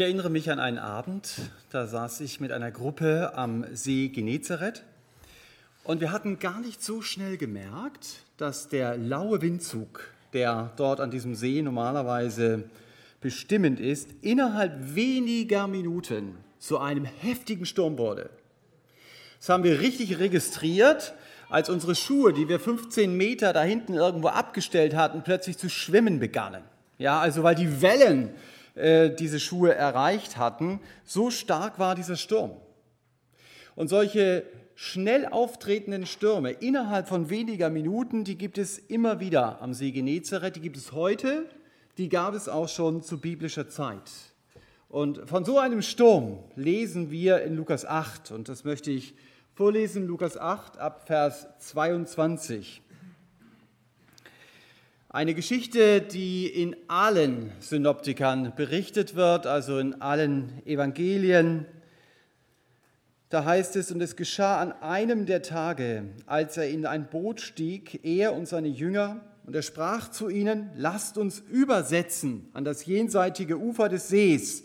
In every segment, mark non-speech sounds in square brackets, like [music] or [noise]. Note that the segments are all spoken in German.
Ich erinnere mich an einen Abend, da saß ich mit einer Gruppe am See Genezareth und wir hatten gar nicht so schnell gemerkt, dass der laue Windzug, der dort an diesem See normalerweise bestimmend ist, innerhalb weniger Minuten zu einem heftigen Sturm wurde. Das haben wir richtig registriert, als unsere Schuhe, die wir 15 Meter da hinten irgendwo abgestellt hatten, plötzlich zu schwimmen begannen. Ja, also weil die Wellen äh, diese Schuhe erreicht hatten. So stark war dieser Sturm. Und solche schnell auftretenden Stürme innerhalb von weniger Minuten, die gibt es immer wieder am See Genezareth, die gibt es heute, die gab es auch schon zu biblischer Zeit. Und von so einem Sturm lesen wir in Lukas 8 und das möchte ich vorlesen, Lukas 8 ab Vers 22. Eine Geschichte, die in allen Synoptikern berichtet wird, also in allen Evangelien. Da heißt es, und es geschah an einem der Tage, als er in ein Boot stieg, er und seine Jünger, und er sprach zu ihnen, lasst uns übersetzen an das jenseitige Ufer des Sees.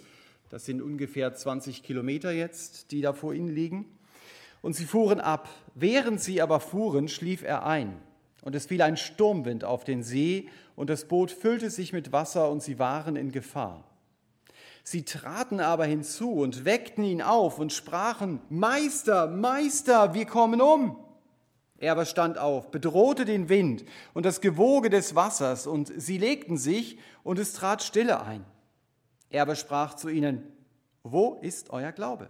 Das sind ungefähr 20 Kilometer jetzt, die da vor ihnen liegen. Und sie fuhren ab. Während sie aber fuhren, schlief er ein. Und es fiel ein Sturmwind auf den See, und das Boot füllte sich mit Wasser, und sie waren in Gefahr. Sie traten aber hinzu und weckten ihn auf und sprachen, Meister, Meister, wir kommen um. Er aber stand auf, bedrohte den Wind und das Gewoge des Wassers, und sie legten sich, und es trat Stille ein. Er aber sprach zu ihnen, Wo ist euer Glaube?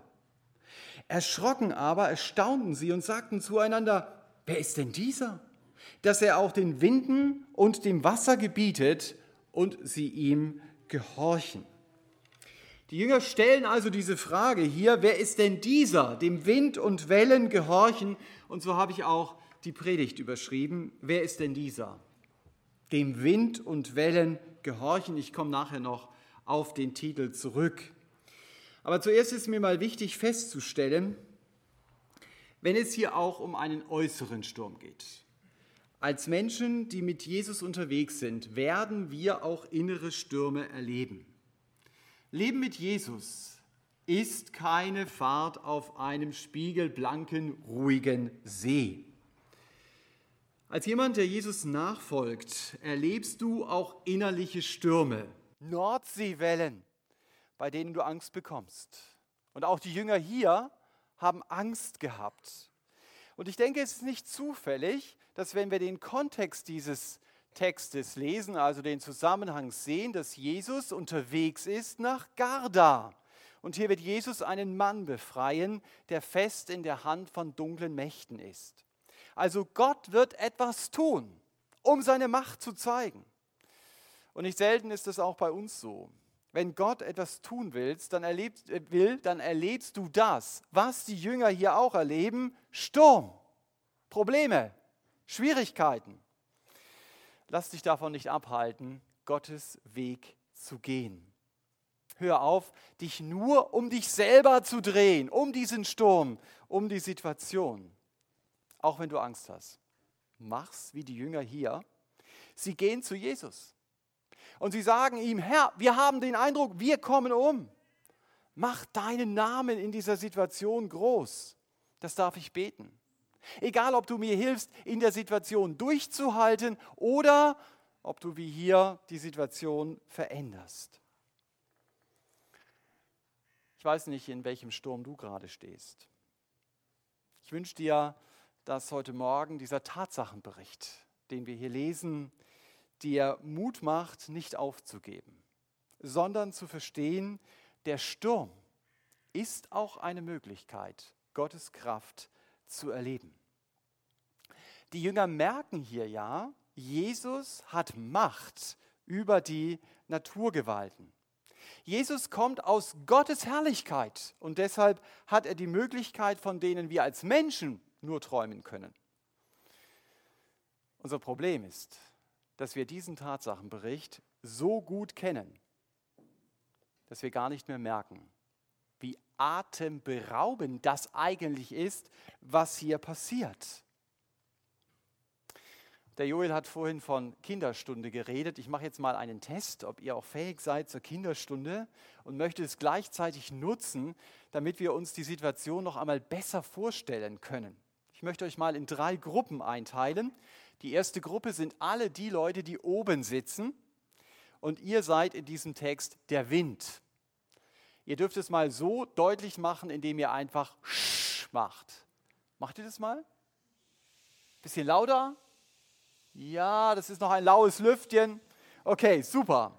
Erschrocken aber erstaunten sie und sagten zueinander, Wer ist denn dieser? Dass er auch den Winden und dem Wasser gebietet und sie ihm gehorchen. Die Jünger stellen also diese Frage hier, wer ist denn dieser, dem Wind und Wellen gehorchen? Und so habe ich auch die Predigt überschrieben, wer ist denn dieser, dem Wind und Wellen gehorchen? Ich komme nachher noch auf den Titel zurück. Aber zuerst ist mir mal wichtig festzustellen, wenn es hier auch um einen äußeren Sturm geht. Als Menschen, die mit Jesus unterwegs sind, werden wir auch innere Stürme erleben. Leben mit Jesus ist keine Fahrt auf einem spiegelblanken, ruhigen See. Als jemand, der Jesus nachfolgt, erlebst du auch innerliche Stürme, Nordseewellen, bei denen du Angst bekommst. Und auch die Jünger hier haben Angst gehabt. Und ich denke, es ist nicht zufällig, dass wenn wir den Kontext dieses Textes lesen, also den Zusammenhang sehen, dass Jesus unterwegs ist nach Garda. Und hier wird Jesus einen Mann befreien, der fest in der Hand von dunklen Mächten ist. Also Gott wird etwas tun, um seine Macht zu zeigen. Und nicht selten ist es auch bei uns so. Wenn Gott etwas tun willst, dann erlebst, äh, will, dann erlebst du das, was die Jünger hier auch erleben, Sturm, Probleme, Schwierigkeiten. Lass dich davon nicht abhalten, Gottes Weg zu gehen. Hör auf, dich nur um dich selber zu drehen, um diesen Sturm, um die Situation. Auch wenn du Angst hast. Mach's wie die Jünger hier. Sie gehen zu Jesus. Und sie sagen ihm, Herr, wir haben den Eindruck, wir kommen um. Mach deinen Namen in dieser Situation groß. Das darf ich beten. Egal, ob du mir hilfst, in der Situation durchzuhalten oder ob du wie hier die Situation veränderst. Ich weiß nicht, in welchem Sturm du gerade stehst. Ich wünsche dir, dass heute Morgen dieser Tatsachenbericht, den wir hier lesen, dir Mut macht, nicht aufzugeben, sondern zu verstehen, der Sturm ist auch eine Möglichkeit, Gottes Kraft zu erleben. Die Jünger merken hier ja, Jesus hat Macht über die Naturgewalten. Jesus kommt aus Gottes Herrlichkeit und deshalb hat er die Möglichkeit, von denen wir als Menschen nur träumen können. Unser Problem ist, dass wir diesen Tatsachenbericht so gut kennen, dass wir gar nicht mehr merken, wie atemberaubend das eigentlich ist, was hier passiert. Der Joel hat vorhin von Kinderstunde geredet. Ich mache jetzt mal einen Test, ob ihr auch fähig seid zur Kinderstunde und möchte es gleichzeitig nutzen, damit wir uns die Situation noch einmal besser vorstellen können. Ich möchte euch mal in drei Gruppen einteilen. Die erste Gruppe sind alle die Leute, die oben sitzen und ihr seid in diesem Text der Wind. Ihr dürft es mal so deutlich machen, indem ihr einfach Sch macht. Macht ihr das mal? Bisschen lauter? Ja, das ist noch ein laues Lüftchen. Okay, super.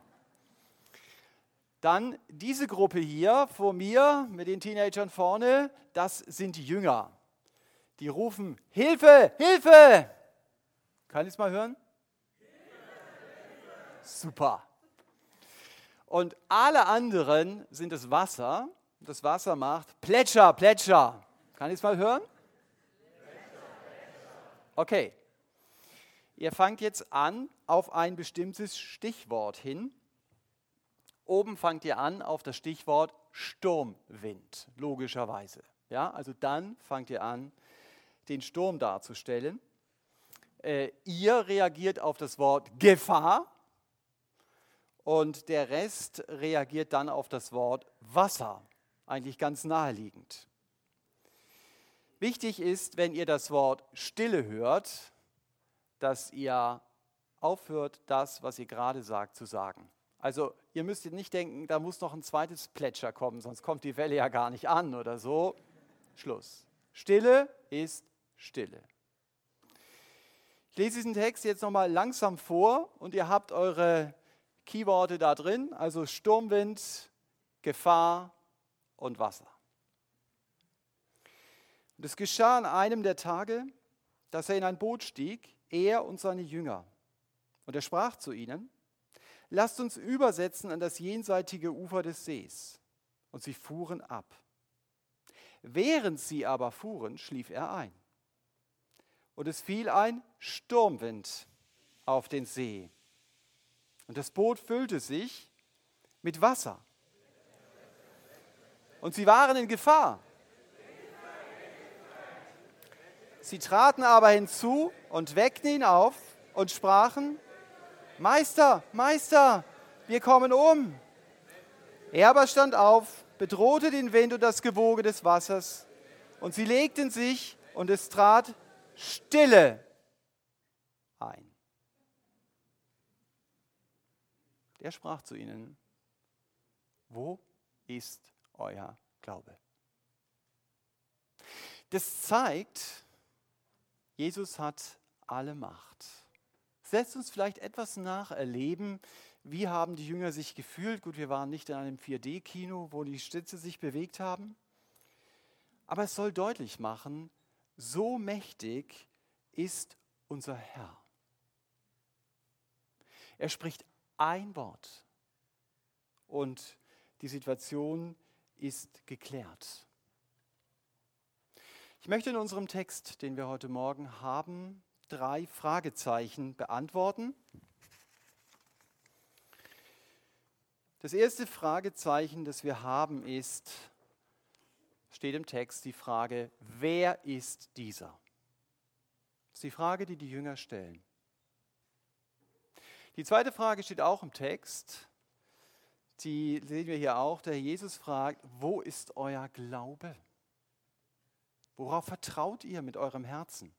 Dann diese Gruppe hier vor mir mit den Teenagern vorne, das sind die Jünger. Die rufen Hilfe, Hilfe. Kann ich es mal hören? Super. Und alle anderen sind das Wasser. Das Wasser macht Plätscher, Plätscher. Kann ich es mal hören? Okay, Ihr fangt jetzt an auf ein bestimmtes Stichwort hin. Oben fangt ihr an auf das Stichwort Sturmwind, logischerweise. Ja, also dann fangt ihr an, den Sturm darzustellen. Äh, ihr reagiert auf das Wort Gefahr und der Rest reagiert dann auf das Wort Wasser, eigentlich ganz naheliegend. Wichtig ist, wenn ihr das Wort Stille hört, dass ihr aufhört, das, was ihr gerade sagt, zu sagen. Also ihr müsst nicht denken, da muss noch ein zweites Plätscher kommen, sonst kommt die Welle ja gar nicht an oder so. Schluss. Stille ist Stille. Ich lese diesen Text jetzt nochmal langsam vor und ihr habt eure Keyworte da drin, also Sturmwind, Gefahr und Wasser. Und es geschah an einem der Tage, dass er in ein Boot stieg er und seine Jünger. Und er sprach zu ihnen, lasst uns übersetzen an das jenseitige Ufer des Sees. Und sie fuhren ab. Während sie aber fuhren, schlief er ein. Und es fiel ein Sturmwind auf den See. Und das Boot füllte sich mit Wasser. Und sie waren in Gefahr. Sie traten aber hinzu und weckten ihn auf und sprachen, Meister, Meister, wir kommen um. Er aber stand auf, bedrohte den Wind und das Gewoge des Wassers, und sie legten sich, und es trat Stille ein. Der sprach zu ihnen, wo ist euer Glaube? Das zeigt, Jesus hat alle Macht. Setzt uns vielleicht etwas nacherleben, wie haben die Jünger sich gefühlt? Gut, wir waren nicht in einem 4D-Kino, wo die Stütze sich bewegt haben. Aber es soll deutlich machen, so mächtig ist unser Herr. Er spricht ein Wort und die Situation ist geklärt. Ich möchte in unserem Text, den wir heute Morgen haben, drei Fragezeichen beantworten. Das erste Fragezeichen, das wir haben, ist, steht im Text die Frage, wer ist dieser? Das ist die Frage, die die Jünger stellen. Die zweite Frage steht auch im Text. Die sehen wir hier auch. Der Jesus fragt, wo ist euer Glaube? Worauf vertraut ihr mit eurem Herzen?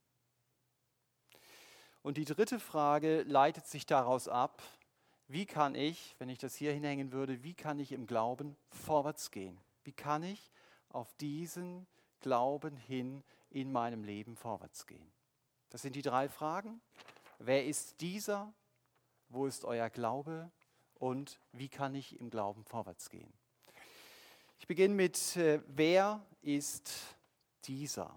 Und die dritte Frage leitet sich daraus ab, wie kann ich, wenn ich das hier hinhängen würde, wie kann ich im Glauben vorwärts gehen? Wie kann ich auf diesen Glauben hin in meinem Leben vorwärts gehen? Das sind die drei Fragen. Wer ist dieser? Wo ist euer Glaube? Und wie kann ich im Glauben vorwärts gehen? Ich beginne mit, äh, wer ist dieser?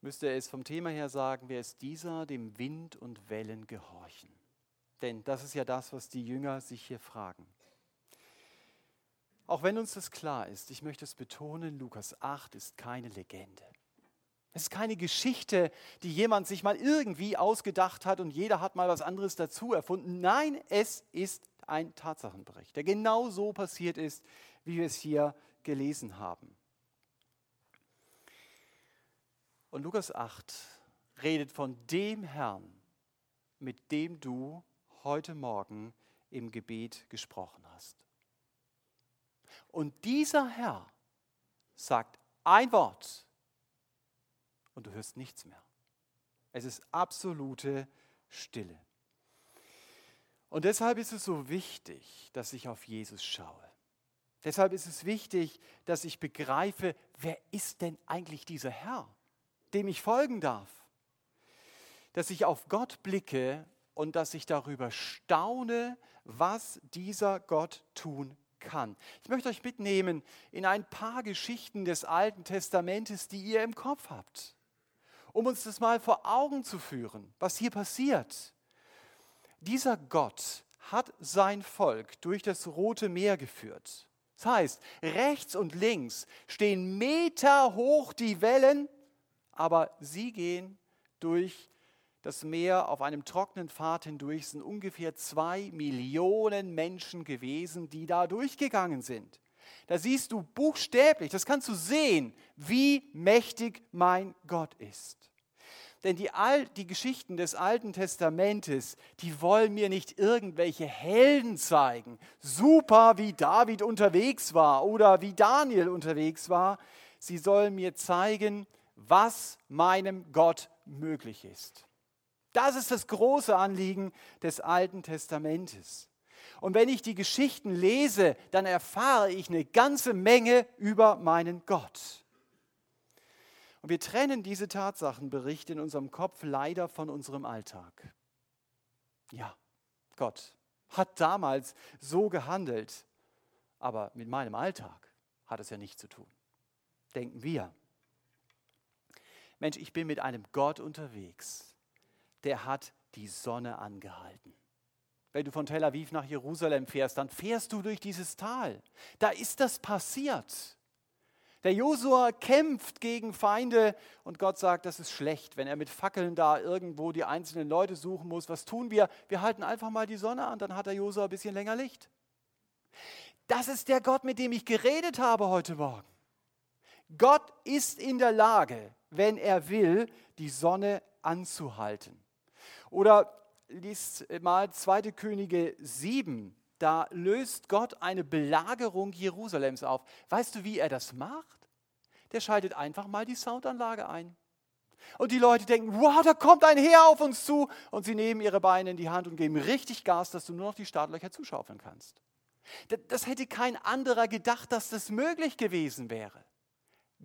Müsste es vom Thema her sagen, wer ist dieser, dem Wind und Wellen gehorchen? Denn das ist ja das, was die Jünger sich hier fragen. Auch wenn uns das klar ist, ich möchte es betonen, Lukas 8 ist keine Legende. Es ist keine Geschichte, die jemand sich mal irgendwie ausgedacht hat und jeder hat mal was anderes dazu erfunden. Nein, es ist ein Tatsachenbericht, der genau so passiert ist, wie wir es hier gelesen haben. Und Lukas 8 redet von dem Herrn, mit dem du heute Morgen im Gebet gesprochen hast. Und dieser Herr sagt ein Wort und du hörst nichts mehr. Es ist absolute Stille. Und deshalb ist es so wichtig, dass ich auf Jesus schaue. Deshalb ist es wichtig, dass ich begreife, wer ist denn eigentlich dieser Herr, dem ich folgen darf. Dass ich auf Gott blicke und dass ich darüber staune, was dieser Gott tun kann. Ich möchte euch mitnehmen in ein paar Geschichten des Alten Testamentes, die ihr im Kopf habt, um uns das mal vor Augen zu führen, was hier passiert. Dieser Gott hat sein Volk durch das Rote Meer geführt. Das heißt, rechts und links stehen Meter hoch die Wellen, aber sie gehen durch das Meer auf einem trockenen Pfad hindurch. Sind ungefähr zwei Millionen Menschen gewesen, die da durchgegangen sind. Da siehst du buchstäblich, das kannst du sehen, wie mächtig mein Gott ist. Denn die, Al die Geschichten des Alten Testamentes, die wollen mir nicht irgendwelche Helden zeigen. Super, wie David unterwegs war oder wie Daniel unterwegs war. Sie sollen mir zeigen, was meinem Gott möglich ist. Das ist das große Anliegen des Alten Testamentes. Und wenn ich die Geschichten lese, dann erfahre ich eine ganze Menge über meinen Gott. Und wir trennen diese Tatsachenberichte in unserem Kopf leider von unserem Alltag. Ja, Gott hat damals so gehandelt, aber mit meinem Alltag hat es ja nichts zu tun. Denken wir. Mensch, ich bin mit einem Gott unterwegs, der hat die Sonne angehalten. Wenn du von Tel Aviv nach Jerusalem fährst, dann fährst du durch dieses Tal. Da ist das passiert. Der Josua kämpft gegen Feinde und Gott sagt, das ist schlecht, wenn er mit Fackeln da irgendwo die einzelnen Leute suchen muss. Was tun wir? Wir halten einfach mal die Sonne an, dann hat der Josua ein bisschen länger Licht. Das ist der Gott, mit dem ich geredet habe heute Morgen. Gott ist in der Lage, wenn er will, die Sonne anzuhalten. Oder liest mal 2. Könige 7, da löst Gott eine Belagerung Jerusalems auf. Weißt du, wie er das macht? Der schaltet einfach mal die Soundanlage ein. Und die Leute denken, wow, da kommt ein Heer auf uns zu. Und sie nehmen ihre Beine in die Hand und geben richtig Gas, dass du nur noch die Startlöcher zuschaufeln kannst. Das hätte kein anderer gedacht, dass das möglich gewesen wäre.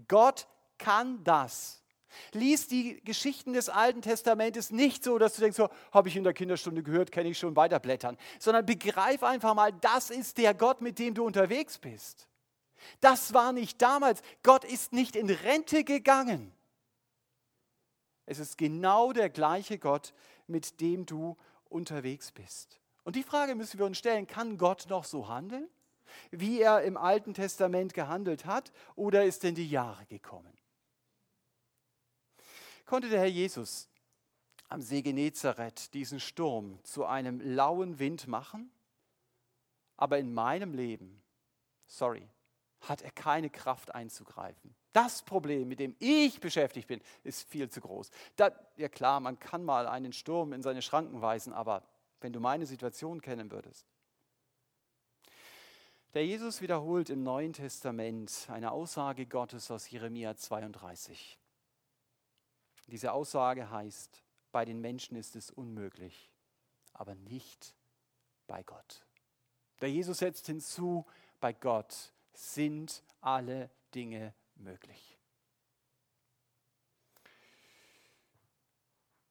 Gott kann das. Lies die Geschichten des Alten Testamentes nicht so, dass du denkst, so, habe ich in der Kinderstunde gehört, kenne ich schon weiterblättern, sondern begreif einfach mal, das ist der Gott, mit dem du unterwegs bist. Das war nicht damals. Gott ist nicht in Rente gegangen. Es ist genau der gleiche Gott, mit dem du unterwegs bist. Und die Frage müssen wir uns stellen, kann Gott noch so handeln, wie er im Alten Testament gehandelt hat, oder ist denn die Jahre gekommen? Konnte der Herr Jesus am See Genezareth diesen Sturm zu einem lauen Wind machen, aber in meinem Leben, sorry, hat er keine Kraft einzugreifen. Das Problem, mit dem ich beschäftigt bin, ist viel zu groß. Da, ja klar, man kann mal einen Sturm in seine Schranken weisen, aber wenn du meine Situation kennen würdest. Der Jesus wiederholt im Neuen Testament eine Aussage Gottes aus Jeremia 32. Diese Aussage heißt, bei den Menschen ist es unmöglich, aber nicht bei Gott. Der Jesus setzt hinzu, bei Gott sind alle Dinge möglich.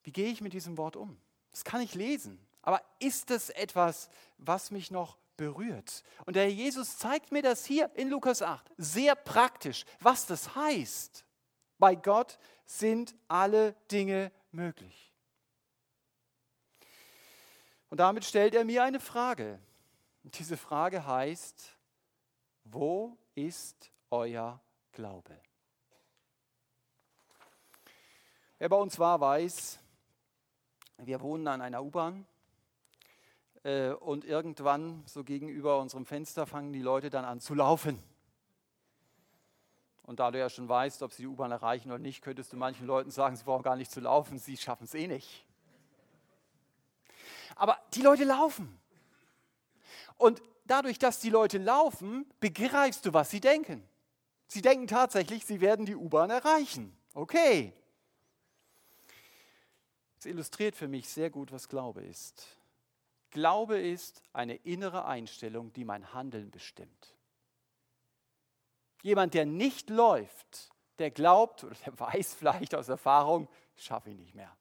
Wie gehe ich mit diesem Wort um? Das kann ich lesen, aber ist es etwas, was mich noch berührt? Und der Jesus zeigt mir das hier in Lukas 8 sehr praktisch, was das heißt. Bei Gott sind alle Dinge möglich. Und damit stellt er mir eine Frage. Und diese Frage heißt, wo ist euer Glaube? Wer bei uns war, weiß, wir wohnen an einer U-Bahn äh, und irgendwann so gegenüber unserem Fenster fangen die Leute dann an zu laufen. Und da du ja schon weißt, ob sie die U-Bahn erreichen oder nicht, könntest du manchen Leuten sagen, sie brauchen gar nicht zu laufen, sie schaffen es eh nicht. Aber die Leute laufen. Und dadurch, dass die Leute laufen, begreifst du, was sie denken. Sie denken tatsächlich, sie werden die U-Bahn erreichen. Okay. Das illustriert für mich sehr gut, was Glaube ist. Glaube ist eine innere Einstellung, die mein Handeln bestimmt. Jemand, der nicht läuft, der glaubt oder der [laughs] weiß vielleicht aus Erfahrung, schaffe ich nicht mehr.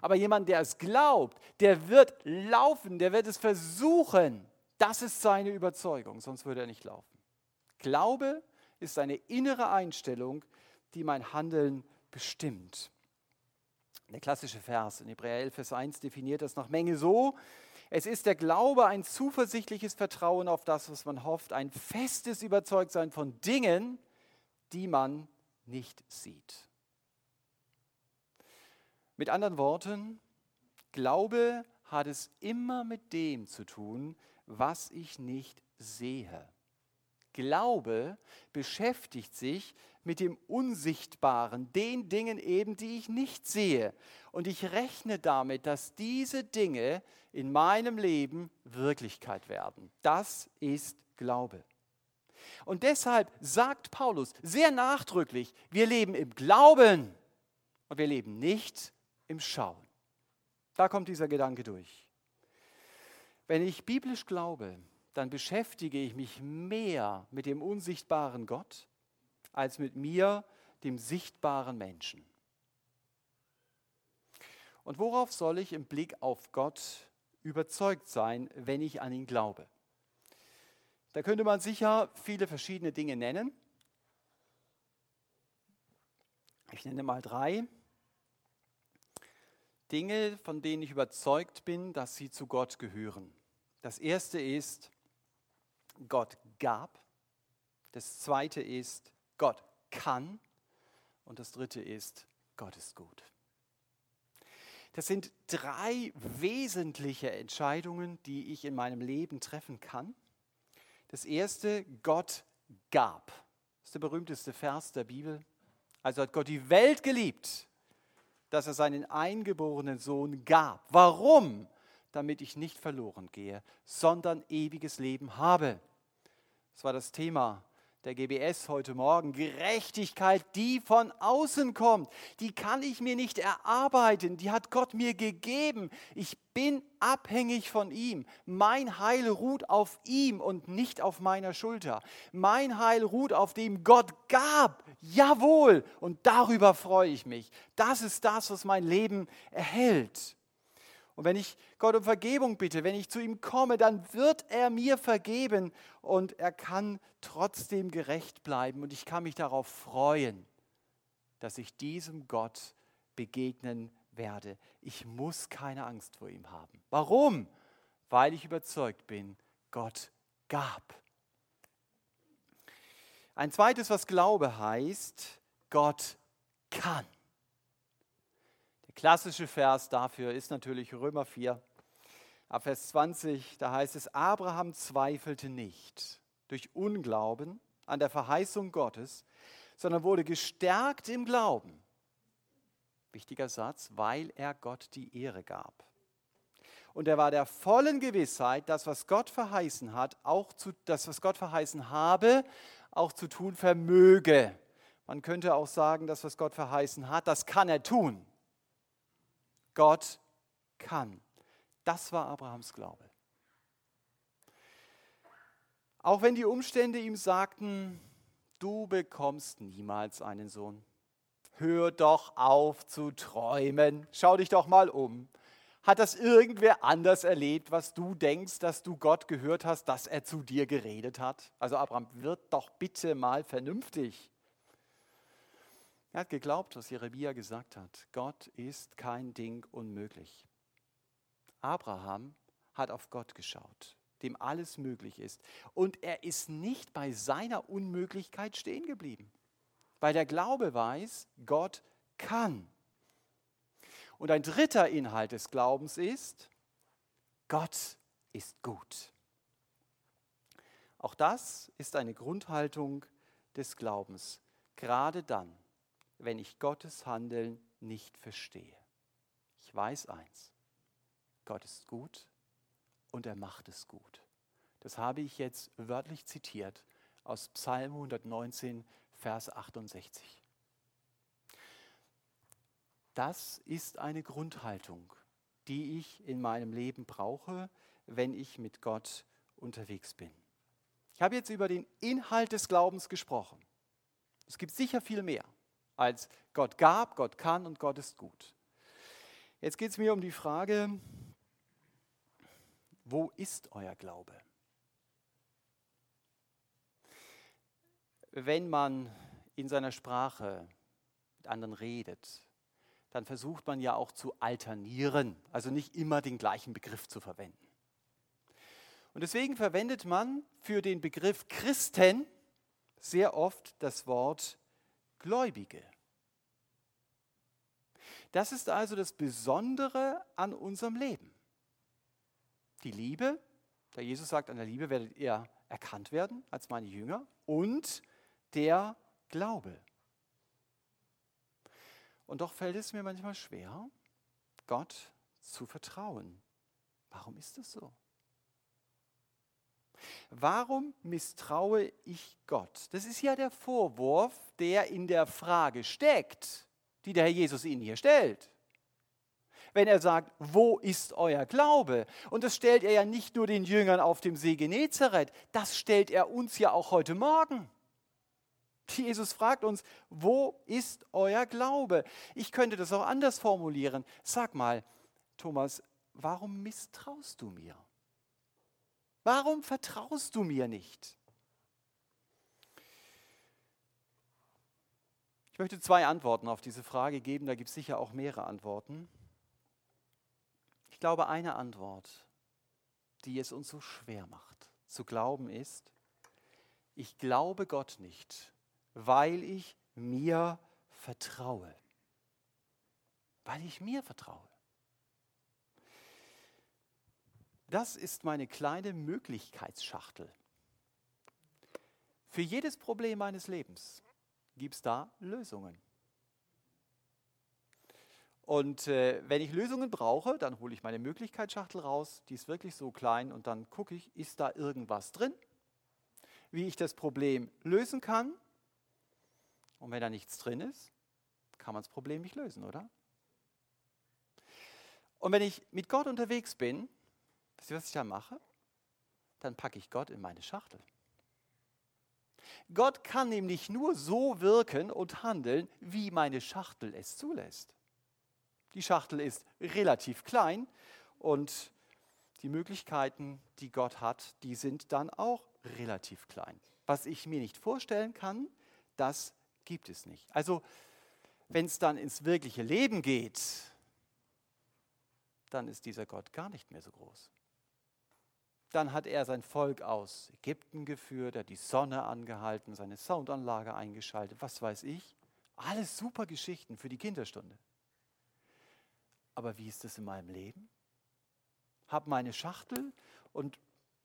Aber jemand, der es glaubt, der wird laufen, der wird es versuchen. Das ist seine Überzeugung, sonst würde er nicht laufen. Glaube ist eine innere Einstellung, die mein Handeln bestimmt. Der klassische Vers in Hebräer 11, Vers 1 definiert das nach Menge so, es ist der Glaube ein zuversichtliches Vertrauen auf das, was man hofft, ein festes Überzeugtsein von Dingen, die man nicht sieht. Mit anderen Worten, Glaube hat es immer mit dem zu tun, was ich nicht sehe. Glaube beschäftigt sich mit dem Unsichtbaren, den Dingen eben, die ich nicht sehe. Und ich rechne damit, dass diese Dinge in meinem Leben Wirklichkeit werden. Das ist Glaube. Und deshalb sagt Paulus sehr nachdrücklich, wir leben im Glauben und wir leben nicht im Schauen. Da kommt dieser Gedanke durch. Wenn ich biblisch glaube, dann beschäftige ich mich mehr mit dem unsichtbaren Gott als mit mir, dem sichtbaren Menschen. Und worauf soll ich im Blick auf Gott überzeugt sein, wenn ich an ihn glaube? Da könnte man sicher viele verschiedene Dinge nennen. Ich nenne mal drei Dinge, von denen ich überzeugt bin, dass sie zu Gott gehören. Das erste ist, Gott gab. Das zweite ist, Gott kann. Und das dritte ist, Gott ist gut. Das sind drei wesentliche Entscheidungen, die ich in meinem Leben treffen kann. Das erste, Gott gab. Das ist der berühmteste Vers der Bibel. Also hat Gott die Welt geliebt, dass er seinen eingeborenen Sohn gab. Warum? Damit ich nicht verloren gehe, sondern ewiges Leben habe. Das war das Thema der GBS heute Morgen. Gerechtigkeit, die von außen kommt, die kann ich mir nicht erarbeiten, die hat Gott mir gegeben. Ich bin abhängig von ihm. Mein Heil ruht auf ihm und nicht auf meiner Schulter. Mein Heil ruht auf dem Gott gab. Jawohl, und darüber freue ich mich. Das ist das, was mein Leben erhält. Und wenn ich Gott um Vergebung bitte, wenn ich zu ihm komme, dann wird er mir vergeben und er kann trotzdem gerecht bleiben. Und ich kann mich darauf freuen, dass ich diesem Gott begegnen werde. Ich muss keine Angst vor ihm haben. Warum? Weil ich überzeugt bin, Gott gab. Ein zweites, was Glaube heißt, Gott kann klassische Vers dafür ist natürlich Römer 4, ab Vers 20, da heißt es, Abraham zweifelte nicht durch Unglauben an der Verheißung Gottes, sondern wurde gestärkt im Glauben. Wichtiger Satz, weil er Gott die Ehre gab. Und er war der vollen Gewissheit, dass was Gott verheißen hat, auch zu, das, was Gott verheißen habe, auch zu tun vermöge. Man könnte auch sagen, dass was Gott verheißen hat, das kann er tun. Gott kann. Das war Abrahams Glaube. Auch wenn die Umstände ihm sagten, du bekommst niemals einen Sohn. Hör doch auf zu träumen. Schau dich doch mal um. Hat das irgendwer anders erlebt, was du denkst, dass du Gott gehört hast, dass er zu dir geredet hat? Also Abraham, wird doch bitte mal vernünftig. Er hat geglaubt, was Jeremia gesagt hat. Gott ist kein Ding unmöglich. Abraham hat auf Gott geschaut, dem alles möglich ist. Und er ist nicht bei seiner Unmöglichkeit stehen geblieben, weil der Glaube weiß, Gott kann. Und ein dritter Inhalt des Glaubens ist, Gott ist gut. Auch das ist eine Grundhaltung des Glaubens, gerade dann, wenn ich Gottes Handeln nicht verstehe. Ich weiß eins, Gott ist gut und er macht es gut. Das habe ich jetzt wörtlich zitiert aus Psalm 119, Vers 68. Das ist eine Grundhaltung, die ich in meinem Leben brauche, wenn ich mit Gott unterwegs bin. Ich habe jetzt über den Inhalt des Glaubens gesprochen. Es gibt sicher viel mehr als Gott gab, Gott kann und Gott ist gut. Jetzt geht es mir um die Frage, wo ist euer Glaube? Wenn man in seiner Sprache mit anderen redet, dann versucht man ja auch zu alternieren, also nicht immer den gleichen Begriff zu verwenden. Und deswegen verwendet man für den Begriff Christen sehr oft das Wort Gläubige. Das ist also das Besondere an unserem Leben. Die Liebe, da Jesus sagt, an der Liebe werdet ihr erkannt werden als meine Jünger, und der Glaube. Und doch fällt es mir manchmal schwer, Gott zu vertrauen. Warum ist das so? Warum misstraue ich Gott? Das ist ja der Vorwurf, der in der Frage steckt, die der Herr Jesus Ihnen hier stellt. Wenn er sagt, wo ist euer Glaube? Und das stellt er ja nicht nur den Jüngern auf dem See Genezareth, das stellt er uns ja auch heute Morgen. Jesus fragt uns, wo ist euer Glaube? Ich könnte das auch anders formulieren. Sag mal, Thomas, warum misstraust du mir? Warum vertraust du mir nicht? Ich möchte zwei Antworten auf diese Frage geben, da gibt es sicher auch mehrere Antworten. Ich glaube, eine Antwort, die es uns so schwer macht zu glauben, ist, ich glaube Gott nicht, weil ich mir vertraue. Weil ich mir vertraue. Das ist meine kleine Möglichkeitsschachtel. Für jedes Problem meines Lebens gibt es da Lösungen. Und äh, wenn ich Lösungen brauche, dann hole ich meine Möglichkeitsschachtel raus, die ist wirklich so klein und dann gucke ich, ist da irgendwas drin, wie ich das Problem lösen kann. Und wenn da nichts drin ist, kann man das Problem nicht lösen, oder? Und wenn ich mit Gott unterwegs bin, Wisst ihr, was ich da mache? Dann packe ich Gott in meine Schachtel. Gott kann nämlich nur so wirken und handeln, wie meine Schachtel es zulässt. Die Schachtel ist relativ klein und die Möglichkeiten, die Gott hat, die sind dann auch relativ klein. Was ich mir nicht vorstellen kann, das gibt es nicht. Also wenn es dann ins wirkliche Leben geht, dann ist dieser Gott gar nicht mehr so groß. Dann hat er sein Volk aus Ägypten geführt, er hat die Sonne angehalten, seine Soundanlage eingeschaltet, was weiß ich. Alles super Geschichten für die Kinderstunde. Aber wie ist das in meinem Leben? Hab meine Schachtel und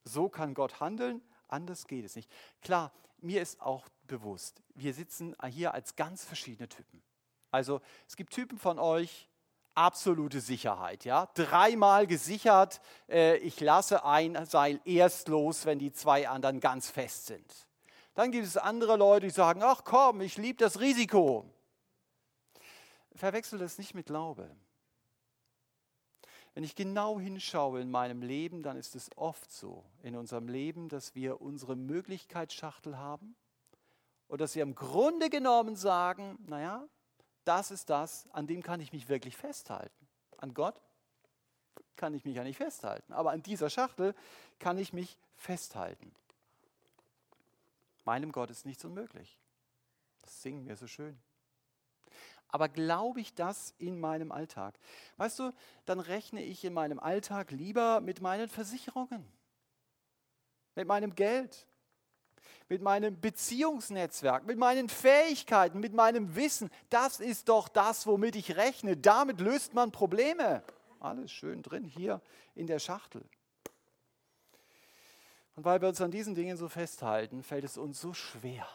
so kann Gott handeln, anders geht es nicht. Klar, mir ist auch bewusst, wir sitzen hier als ganz verschiedene Typen. Also es gibt Typen von euch, absolute Sicherheit. Ja? Dreimal gesichert, äh, ich lasse ein Seil erst los, wenn die zwei anderen ganz fest sind. Dann gibt es andere Leute, die sagen, ach komm, ich liebe das Risiko. Verwechsel das nicht mit Glaube. Wenn ich genau hinschaue in meinem Leben, dann ist es oft so in unserem Leben, dass wir unsere Möglichkeitsschachtel haben und dass wir im Grunde genommen sagen, naja, das ist das, an dem kann ich mich wirklich festhalten. An Gott kann ich mich ja nicht festhalten, aber an dieser Schachtel kann ich mich festhalten. Meinem Gott ist nichts unmöglich. Das singen wir so schön. Aber glaube ich das in meinem Alltag? Weißt du, dann rechne ich in meinem Alltag lieber mit meinen Versicherungen, mit meinem Geld, mit meinem Beziehungsnetzwerk, mit meinen Fähigkeiten, mit meinem Wissen. Das ist doch das, womit ich rechne. Damit löst man Probleme. Alles schön drin hier in der Schachtel. Und weil wir uns an diesen Dingen so festhalten, fällt es uns so schwer,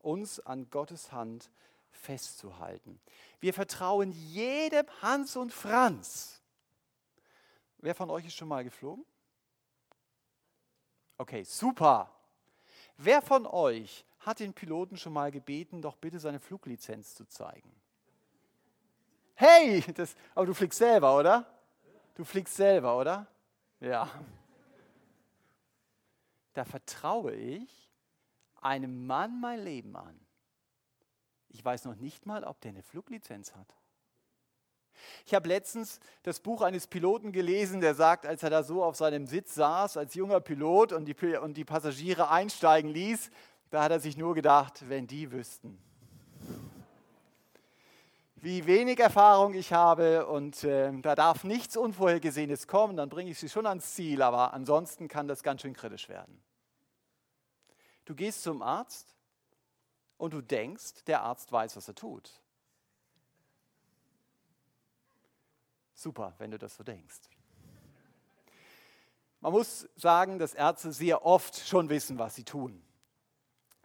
uns an Gottes Hand festzuhalten. Wir vertrauen jedem Hans und Franz. Wer von euch ist schon mal geflogen? Okay, super. Wer von euch hat den Piloten schon mal gebeten, doch bitte seine Fluglizenz zu zeigen? Hey, das, aber du fliegst selber, oder? Du fliegst selber, oder? Ja. Da vertraue ich einem Mann mein Leben an. Ich weiß noch nicht mal, ob der eine Fluglizenz hat. Ich habe letztens das Buch eines Piloten gelesen, der sagt, als er da so auf seinem Sitz saß, als junger Pilot und die, und die Passagiere einsteigen ließ, da hat er sich nur gedacht, wenn die wüssten wie wenig Erfahrung ich habe und äh, da darf nichts Unvorhergesehenes kommen, dann bringe ich sie schon ans Ziel, aber ansonsten kann das ganz schön kritisch werden. Du gehst zum Arzt und du denkst, der Arzt weiß, was er tut. Super, wenn du das so denkst. Man muss sagen, dass Ärzte sehr oft schon wissen, was sie tun.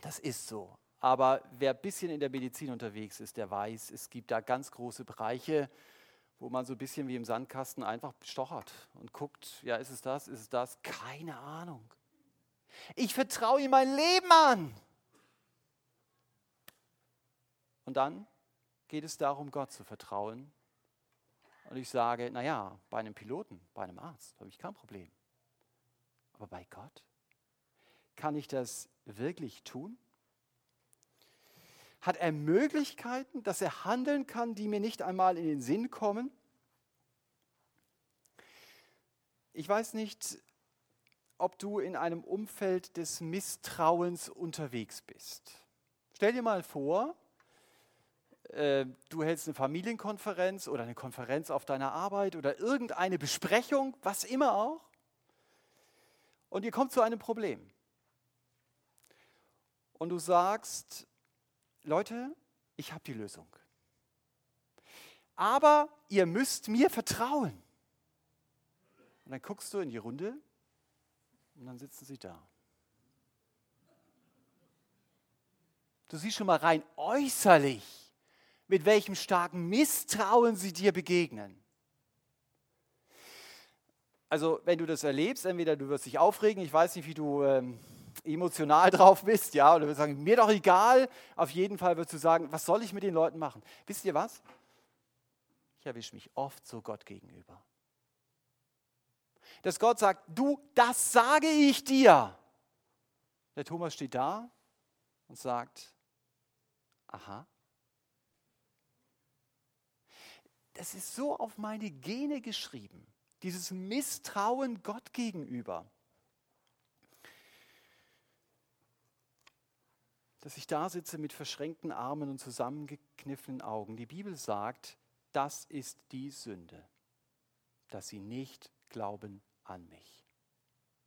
Das ist so. Aber wer ein bisschen in der Medizin unterwegs ist, der weiß, es gibt da ganz große Bereiche, wo man so ein bisschen wie im Sandkasten einfach stochert und guckt, ja, ist es das, ist es das? Keine Ahnung. Ich vertraue ihm mein Leben an. Und dann geht es darum, Gott zu vertrauen. Und ich sage, naja, bei einem Piloten, bei einem Arzt habe ich kein Problem. Aber bei Gott, kann ich das wirklich tun? Hat er Möglichkeiten, dass er handeln kann, die mir nicht einmal in den Sinn kommen? Ich weiß nicht, ob du in einem Umfeld des Misstrauens unterwegs bist. Stell dir mal vor, äh, du hältst eine Familienkonferenz oder eine Konferenz auf deiner Arbeit oder irgendeine Besprechung, was immer auch, und ihr kommt zu einem Problem. Und du sagst, Leute, ich habe die Lösung. Aber ihr müsst mir vertrauen. Und dann guckst du in die Runde und dann sitzen sie da. Du siehst schon mal rein äußerlich, mit welchem starken Misstrauen sie dir begegnen. Also, wenn du das erlebst, entweder du wirst dich aufregen, ich weiß nicht, wie du ähm, emotional [laughs] drauf bist, ja, oder wir sagen, mir doch egal, auf jeden Fall wirst du sagen, was soll ich mit den Leuten machen? Wisst ihr was? Ich erwische mich oft so Gott gegenüber. Dass Gott sagt, du, das sage ich dir. Der Thomas steht da und sagt, aha. Das ist so auf meine Gene geschrieben, dieses Misstrauen Gott gegenüber. dass ich da sitze mit verschränkten Armen und zusammengekniffenen Augen. Die Bibel sagt, das ist die Sünde, dass sie nicht glauben an mich.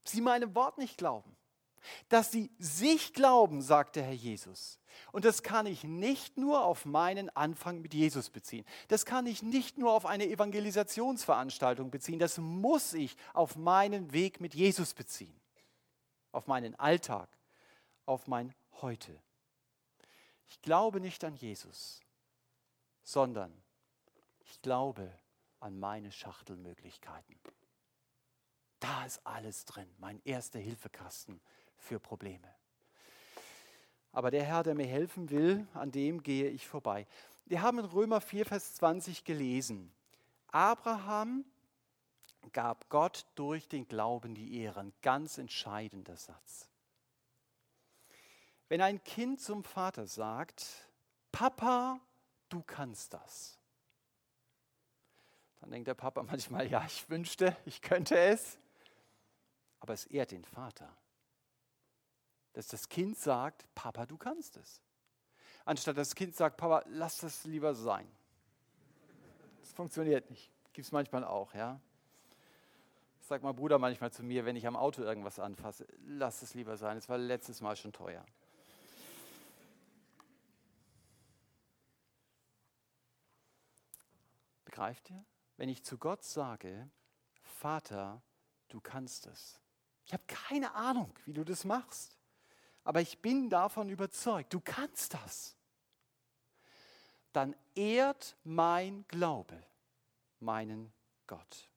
Sie meinem Wort nicht glauben. Dass sie sich glauben, sagt der Herr Jesus. Und das kann ich nicht nur auf meinen Anfang mit Jesus beziehen. Das kann ich nicht nur auf eine Evangelisationsveranstaltung beziehen. Das muss ich auf meinen Weg mit Jesus beziehen. Auf meinen Alltag, auf mein heute. Ich glaube nicht an Jesus, sondern ich glaube an meine Schachtelmöglichkeiten. Da ist alles drin, mein erster Hilfekasten für Probleme. Aber der Herr, der mir helfen will, an dem gehe ich vorbei. Wir haben in Römer 4, Vers 20 gelesen. Abraham gab Gott durch den Glauben die Ehre. Ein ganz entscheidender Satz. Wenn ein Kind zum Vater sagt, Papa, du kannst das, dann denkt der Papa manchmal, ja, ich wünschte, ich könnte es, aber es ehrt den Vater, dass das Kind sagt, Papa, du kannst es. Anstatt das Kind sagt, Papa, lass das lieber sein. Das funktioniert nicht. Gibt es manchmal auch, ja. Sagt mein Bruder manchmal zu mir, wenn ich am Auto irgendwas anfasse, lass es lieber sein. Es war letztes Mal schon teuer. Begreift ihr? Wenn ich zu Gott sage, Vater, du kannst es. Ich habe keine Ahnung, wie du das machst. Aber ich bin davon überzeugt, du kannst das. Dann ehrt mein Glaube meinen Gott.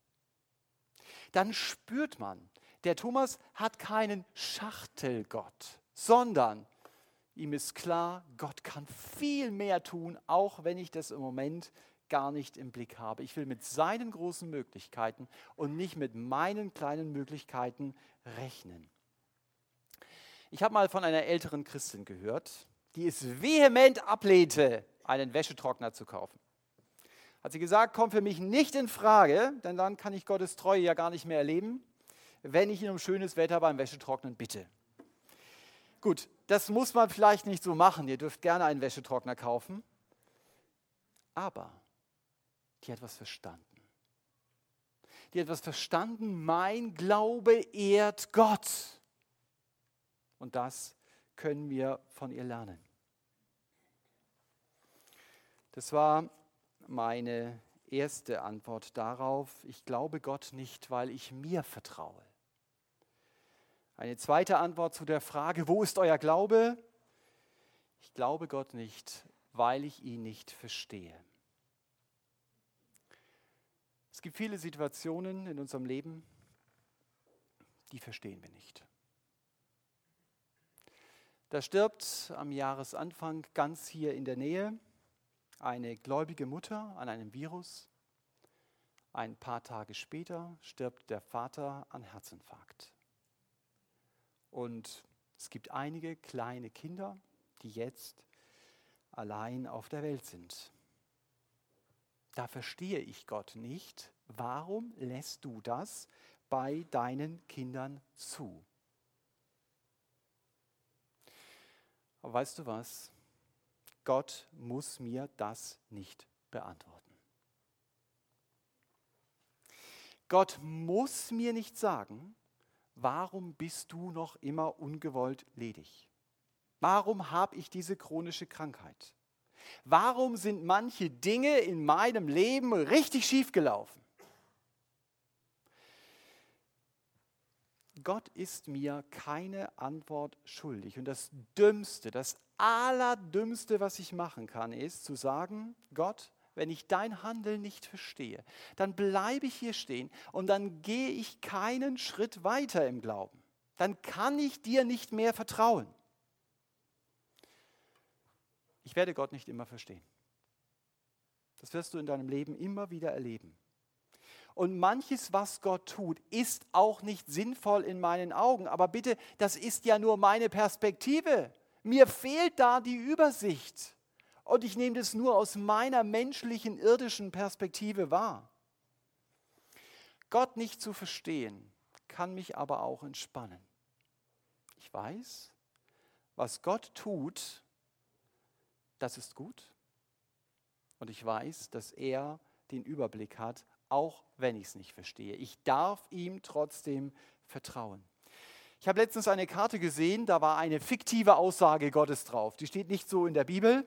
Dann spürt man, der Thomas hat keinen Schachtelgott, sondern ihm ist klar, Gott kann viel mehr tun, auch wenn ich das im Moment gar nicht im Blick habe. Ich will mit seinen großen Möglichkeiten und nicht mit meinen kleinen Möglichkeiten rechnen. Ich habe mal von einer älteren Christin gehört, die es vehement ablehnte, einen Wäschetrockner zu kaufen. Hat sie gesagt, kommt für mich nicht in Frage, denn dann kann ich Gottes Treue ja gar nicht mehr erleben, wenn ich ihn um schönes Wetter beim Wäschetrocknen bitte. Gut, das muss man vielleicht nicht so machen. Ihr dürft gerne einen Wäschetrockner kaufen. Aber die hat was verstanden. Die hat was verstanden, mein Glaube ehrt Gott. Und das können wir von ihr lernen. Das war meine erste Antwort darauf. Ich glaube Gott nicht, weil ich mir vertraue. Eine zweite Antwort zu der Frage, wo ist euer Glaube? Ich glaube Gott nicht, weil ich ihn nicht verstehe. Es gibt viele Situationen in unserem Leben, die verstehen wir nicht. Da stirbt am Jahresanfang ganz hier in der Nähe eine gläubige Mutter an einem Virus. Ein paar Tage später stirbt der Vater an Herzinfarkt. Und es gibt einige kleine Kinder, die jetzt allein auf der Welt sind. Da verstehe ich Gott nicht. Warum lässt du das bei deinen Kindern zu? Aber weißt du was? Gott muss mir das nicht beantworten. Gott muss mir nicht sagen, warum bist du noch immer ungewollt ledig? Warum habe ich diese chronische Krankheit? Warum sind manche Dinge in meinem Leben richtig schief Gott ist mir keine Antwort schuldig. Und das Dümmste, das Allerdümmste, was ich machen kann, ist zu sagen, Gott, wenn ich dein Handeln nicht verstehe, dann bleibe ich hier stehen und dann gehe ich keinen Schritt weiter im Glauben. Dann kann ich dir nicht mehr vertrauen. Ich werde Gott nicht immer verstehen. Das wirst du in deinem Leben immer wieder erleben. Und manches, was Gott tut, ist auch nicht sinnvoll in meinen Augen. Aber bitte, das ist ja nur meine Perspektive. Mir fehlt da die Übersicht. Und ich nehme das nur aus meiner menschlichen, irdischen Perspektive wahr. Gott nicht zu verstehen, kann mich aber auch entspannen. Ich weiß, was Gott tut, das ist gut. Und ich weiß, dass er den Überblick hat, auch wenn ich es nicht verstehe. Ich darf ihm trotzdem vertrauen. Ich habe letztens eine Karte gesehen, da war eine fiktive Aussage Gottes drauf. Die steht nicht so in der Bibel,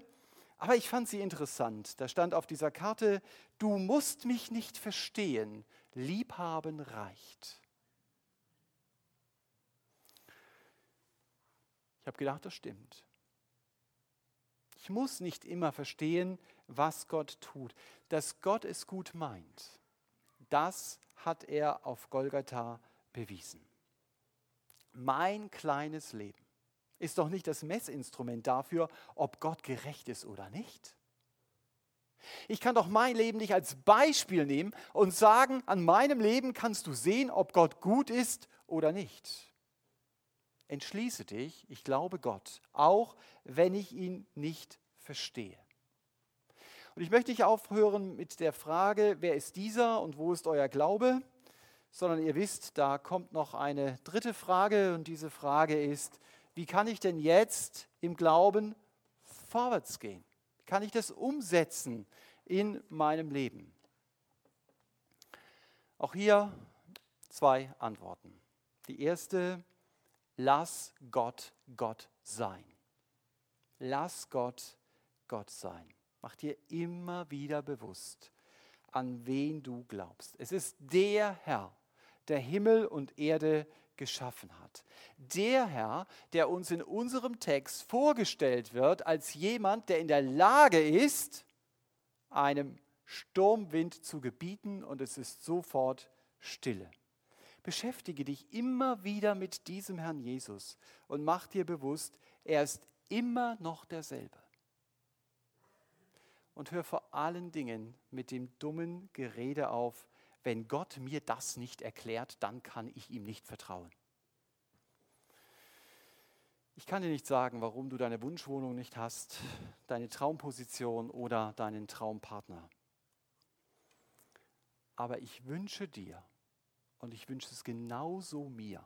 aber ich fand sie interessant. Da stand auf dieser Karte, du musst mich nicht verstehen, Liebhaben reicht. Ich habe gedacht, das stimmt. Ich muss nicht immer verstehen, was Gott tut. Dass Gott es gut meint, das hat er auf Golgatha bewiesen. Mein kleines Leben ist doch nicht das Messinstrument dafür, ob Gott gerecht ist oder nicht. Ich kann doch mein Leben nicht als Beispiel nehmen und sagen, an meinem Leben kannst du sehen, ob Gott gut ist oder nicht. Entschließe dich, ich glaube Gott, auch wenn ich ihn nicht verstehe. Und ich möchte nicht aufhören mit der Frage, wer ist dieser und wo ist euer Glaube, sondern ihr wisst, da kommt noch eine dritte Frage und diese Frage ist, wie kann ich denn jetzt im Glauben vorwärts gehen? Kann ich das umsetzen in meinem Leben? Auch hier zwei Antworten. Die erste, lass Gott Gott sein. Lass Gott Gott sein. Mach dir immer wieder bewusst, an wen du glaubst. Es ist der Herr, der Himmel und Erde geschaffen hat. Der Herr, der uns in unserem Text vorgestellt wird als jemand, der in der Lage ist, einem Sturmwind zu gebieten und es ist sofort Stille. Beschäftige dich immer wieder mit diesem Herrn Jesus und mach dir bewusst, er ist immer noch derselbe. Und hör vor allen Dingen mit dem dummen Gerede auf, wenn Gott mir das nicht erklärt, dann kann ich ihm nicht vertrauen. Ich kann dir nicht sagen, warum du deine Wunschwohnung nicht hast, deine Traumposition oder deinen Traumpartner. Aber ich wünsche dir, und ich wünsche es genauso mir,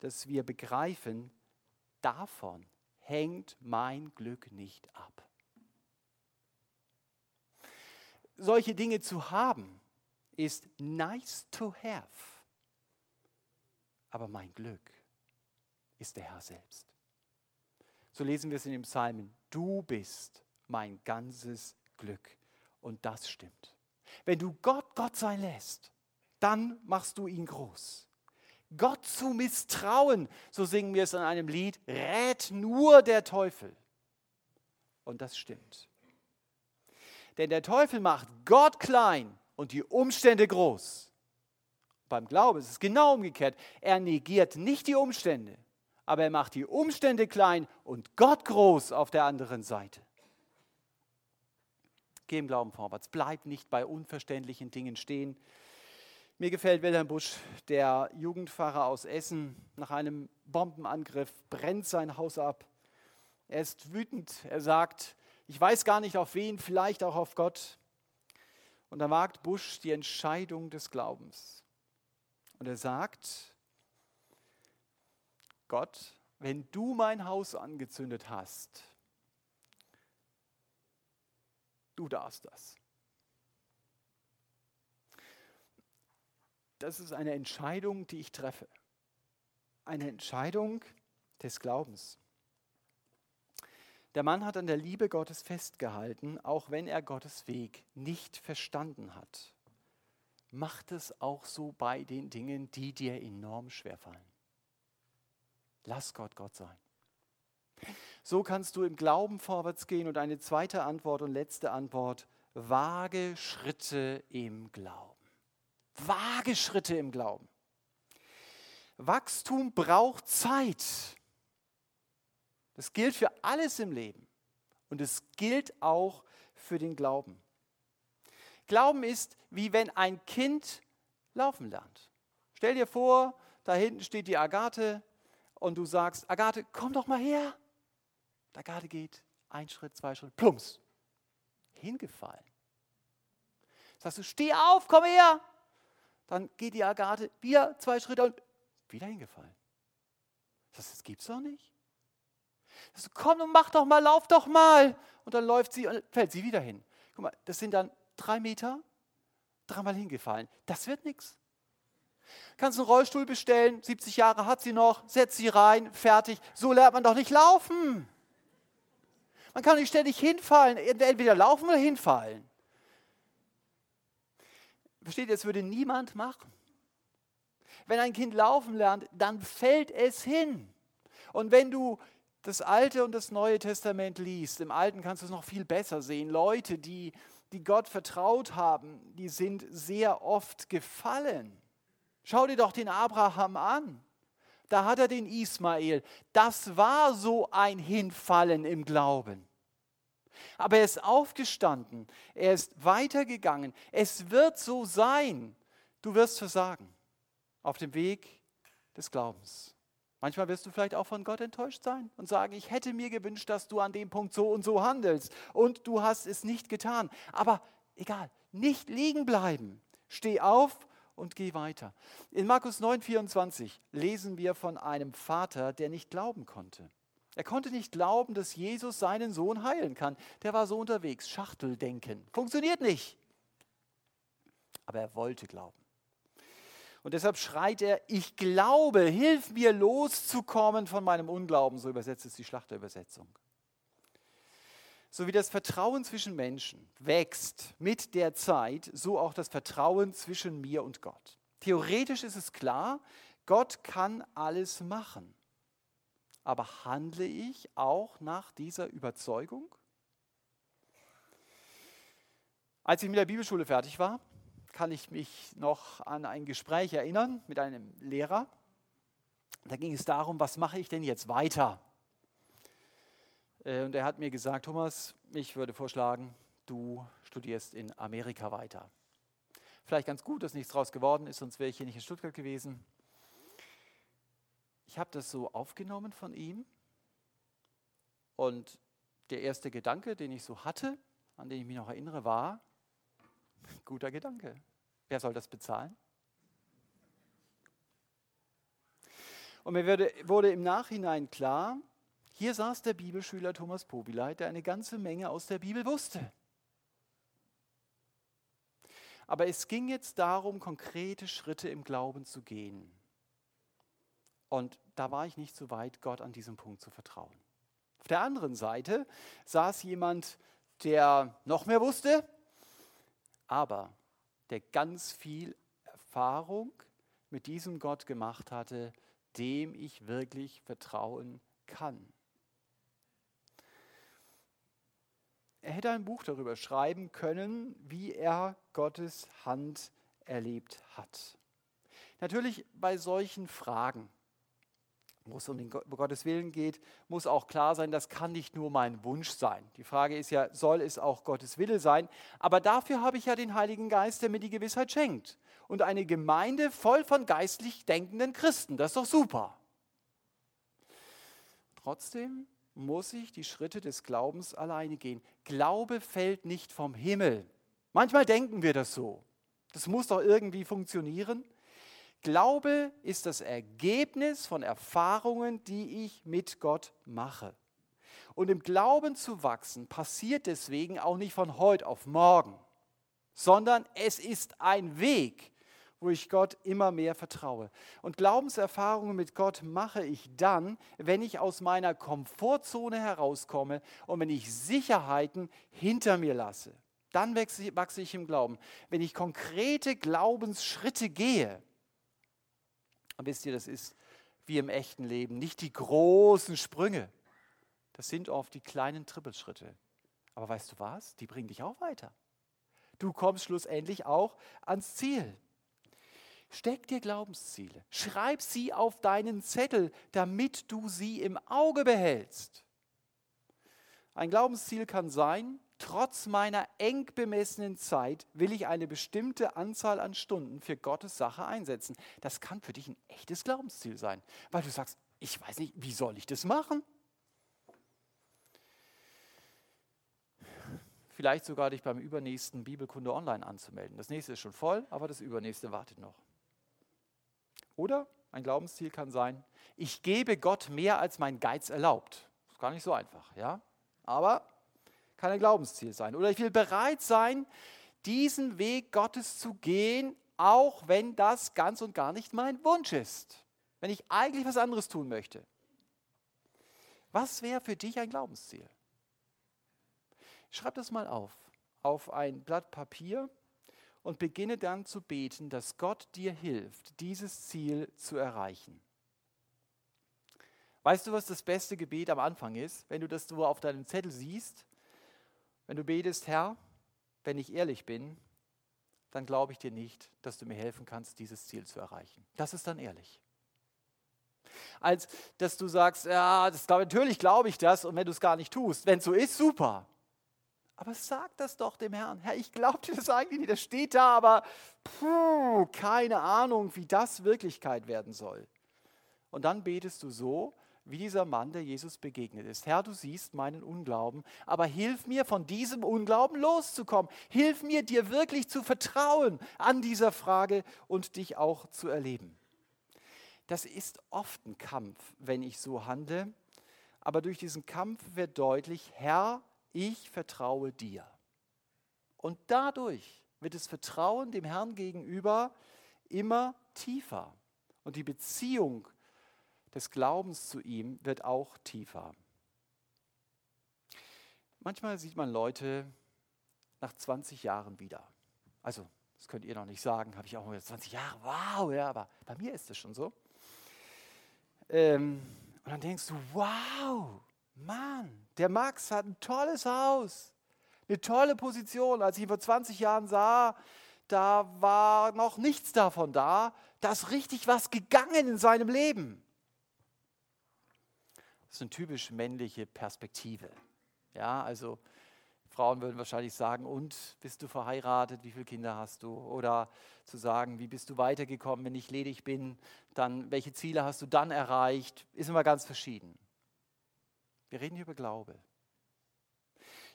dass wir begreifen, davon hängt mein Glück nicht ab. Solche Dinge zu haben, ist nice to have. Aber mein Glück ist der Herr selbst. So lesen wir es in dem Psalmen. Du bist mein ganzes Glück. Und das stimmt. Wenn du Gott Gott sein lässt, dann machst du ihn groß. Gott zu misstrauen, so singen wir es in einem Lied, rät nur der Teufel. Und das stimmt. Denn der Teufel macht Gott klein und die Umstände groß. Beim Glauben ist es genau umgekehrt. Er negiert nicht die Umstände, aber er macht die Umstände klein und Gott groß auf der anderen Seite. Geh im Glauben vorwärts, bleib nicht bei unverständlichen Dingen stehen. Mir gefällt Wilhelm Busch, der Jugendpfarrer aus Essen, nach einem Bombenangriff brennt sein Haus ab. Er ist wütend, er sagt, ich weiß gar nicht auf wen, vielleicht auch auf Gott. Und da wagt Busch die Entscheidung des Glaubens. Und er sagt, Gott, wenn du mein Haus angezündet hast, du darfst das. Das ist eine Entscheidung, die ich treffe. Eine Entscheidung des Glaubens. Der Mann hat an der Liebe Gottes festgehalten, auch wenn er Gottes Weg nicht verstanden hat. Macht es auch so bei den Dingen, die dir enorm schwerfallen. Lass Gott Gott sein. So kannst du im Glauben vorwärts gehen. Und eine zweite Antwort und letzte Antwort, wage Schritte im Glauben. Wage Schritte im Glauben. Wachstum braucht Zeit. Das gilt für alles im Leben. Und es gilt auch für den Glauben. Glauben ist wie wenn ein Kind laufen lernt. Stell dir vor, da hinten steht die Agathe und du sagst, Agathe, komm doch mal her. Und Agathe geht ein Schritt, zwei Schritte, plumps, hingefallen. Sagst du, steh auf, komm her. Dann geht die Agathe wieder zwei Schritte und wieder hingefallen. Das, das gibt's doch nicht. Du, komm und mach doch mal, lauf doch mal. Und dann läuft sie und fällt sie wieder hin. Guck mal, das sind dann drei Meter, dreimal hingefallen. Das wird nichts. Kannst einen Rollstuhl bestellen, 70 Jahre hat sie noch, setz sie rein, fertig. So lernt man doch nicht laufen. Man kann nicht ständig hinfallen, entweder laufen oder hinfallen. Versteht ihr, das würde niemand machen. Wenn ein Kind laufen lernt, dann fällt es hin. Und wenn du das Alte und das Neue Testament liest, im Alten kannst du es noch viel besser sehen. Leute, die, die Gott vertraut haben, die sind sehr oft gefallen. Schau dir doch den Abraham an. Da hat er den Ismael. Das war so ein Hinfallen im Glauben. Aber er ist aufgestanden, er ist weitergegangen. Es wird so sein, du wirst versagen auf dem Weg des Glaubens. Manchmal wirst du vielleicht auch von Gott enttäuscht sein und sagen, ich hätte mir gewünscht, dass du an dem Punkt so und so handelst und du hast es nicht getan. Aber egal, nicht liegen bleiben. Steh auf und geh weiter. In Markus 9:24 lesen wir von einem Vater, der nicht glauben konnte. Er konnte nicht glauben, dass Jesus seinen Sohn heilen kann. Der war so unterwegs, Schachteldenken. Funktioniert nicht. Aber er wollte glauben. Und deshalb schreit er, ich glaube, hilf mir loszukommen von meinem Unglauben. So übersetzt es die Schlachterübersetzung. So wie das Vertrauen zwischen Menschen wächst mit der Zeit, so auch das Vertrauen zwischen mir und Gott. Theoretisch ist es klar, Gott kann alles machen. Aber handle ich auch nach dieser Überzeugung? Als ich mit der Bibelschule fertig war, kann ich mich noch an ein Gespräch erinnern mit einem Lehrer. Da ging es darum, was mache ich denn jetzt weiter? Äh, und er hat mir gesagt, Thomas, ich würde vorschlagen, du studierst in Amerika weiter. Vielleicht ganz gut, dass nichts draus geworden ist, sonst wäre ich hier nicht in Stuttgart gewesen. Ich habe das so aufgenommen von ihm und der erste Gedanke, den ich so hatte, an den ich mich noch erinnere, war, guter Gedanke. Wer soll das bezahlen? Und mir wurde, im Nachhinein klar, hier saß der Bibelschüler Thomas Pobileit, der eine ganze Menge aus der Bibel wusste. Aber es ging jetzt darum, konkrete Schritte im Glauben zu gehen. Und da war ich nicht so weit, Gott an diesem Punkt zu vertrauen. Auf der anderen Seite saß jemand, der noch mehr wusste, aber der ganz viel Erfahrung mit diesem Gott gemacht hatte, dem ich wirklich vertrauen kann. Er hätte ein Buch darüber schreiben können, wie er Gottes Hand erlebt hat. Natürlich bei solchen Fragen, wo es um den Gottes Willen geht, muss auch klar sein, das kann nicht nur mein Wunsch sein. Die Frage ist ja, soll es auch Gottes Wille sein? Aber dafür habe ich ja den Heiligen Geist, der mir die Gewissheit schenkt. Und eine Gemeinde voll von geistlich denkenden Christen. Das ist doch super. Trotzdem muss ich die Schritte des Glaubens alleine gehen. Glaube fällt nicht vom Himmel. Manchmal denken wir das so. Das muss doch irgendwie funktionieren. Glaube ist das Ergebnis von Erfahrungen, die ich mit Gott mache. Und im Glauben zu wachsen passiert deswegen auch nicht von heute auf morgen, sondern es ist ein Weg, wo ich Gott immer mehr vertraue. Und Glaubenserfahrungen mit Gott mache ich dann, wenn ich aus meiner Komfortzone herauskomme und wenn ich Sicherheiten hinter mir lasse. Dann wachse ich im Glauben. Wenn ich konkrete Glaubensschritte gehe, und wisst ihr, das ist wie im echten Leben, nicht die großen Sprünge, das sind oft die kleinen Trippelschritte. Aber weißt du was? Die bringen dich auch weiter. Du kommst schlussendlich auch ans Ziel. Steck dir Glaubensziele. Schreib sie auf deinen Zettel, damit du sie im Auge behältst. Ein Glaubensziel kann sein, trotz meiner eng bemessenen Zeit will ich eine bestimmte Anzahl an Stunden für Gottes Sache einsetzen. Das kann für dich ein echtes Glaubensziel sein, weil du sagst, ich weiß nicht, wie soll ich das machen? Vielleicht sogar dich beim übernächsten Bibelkunde online anzumelden. Das nächste ist schon voll, aber das übernächste wartet noch. Oder ein Glaubensziel kann sein, ich gebe Gott mehr als mein Geiz erlaubt. Das ist gar nicht so einfach, ja? Aber kann ein Glaubensziel sein. Oder ich will bereit sein, diesen Weg Gottes zu gehen, auch wenn das ganz und gar nicht mein Wunsch ist. Wenn ich eigentlich was anderes tun möchte. Was wäre für dich ein Glaubensziel? Schreib das mal auf, auf ein Blatt Papier und beginne dann zu beten, dass Gott dir hilft, dieses Ziel zu erreichen. Weißt du, was das beste Gebet am Anfang ist? Wenn du das so auf deinem Zettel siehst, wenn du betest, Herr, wenn ich ehrlich bin, dann glaube ich dir nicht, dass du mir helfen kannst, dieses Ziel zu erreichen. Das ist dann ehrlich. Als dass du sagst, ja, das, natürlich glaube ich das und wenn du es gar nicht tust, wenn es so ist, super. Aber sag das doch dem Herrn. Herr, ich glaube dir das eigentlich nicht. Das steht da, aber puh, keine Ahnung, wie das Wirklichkeit werden soll. Und dann betest du so, wie dieser Mann, der Jesus begegnet ist. Herr, du siehst meinen Unglauben, aber hilf mir, von diesem Unglauben loszukommen. Hilf mir, dir wirklich zu vertrauen an dieser Frage und dich auch zu erleben. Das ist oft ein Kampf, wenn ich so handle, aber durch diesen Kampf wird deutlich, Herr, ich vertraue dir. Und dadurch wird das Vertrauen dem Herrn gegenüber immer tiefer. Und die Beziehung des Glaubens zu ihm wird auch tiefer. Manchmal sieht man Leute nach 20 Jahren wieder. Also, das könnt ihr noch nicht sagen, habe ich auch mal 20 Jahre, wow, ja, aber bei mir ist es schon so. ähm, und dann denkst du, wow, Mann, der Max hat ein tolles Haus, eine tolle Position. Als ich ihn vor 20 Jahren sah, da war noch nichts davon da. Da ist richtig was gegangen in seinem Leben. Das ist eine typisch männliche Perspektive. Ja, also Frauen würden wahrscheinlich sagen, und bist du verheiratet, wie viele Kinder hast du? Oder zu sagen, wie bist du weitergekommen, wenn ich ledig bin, dann welche Ziele hast du dann erreicht, ist immer ganz verschieden. Wir reden hier über Glaube.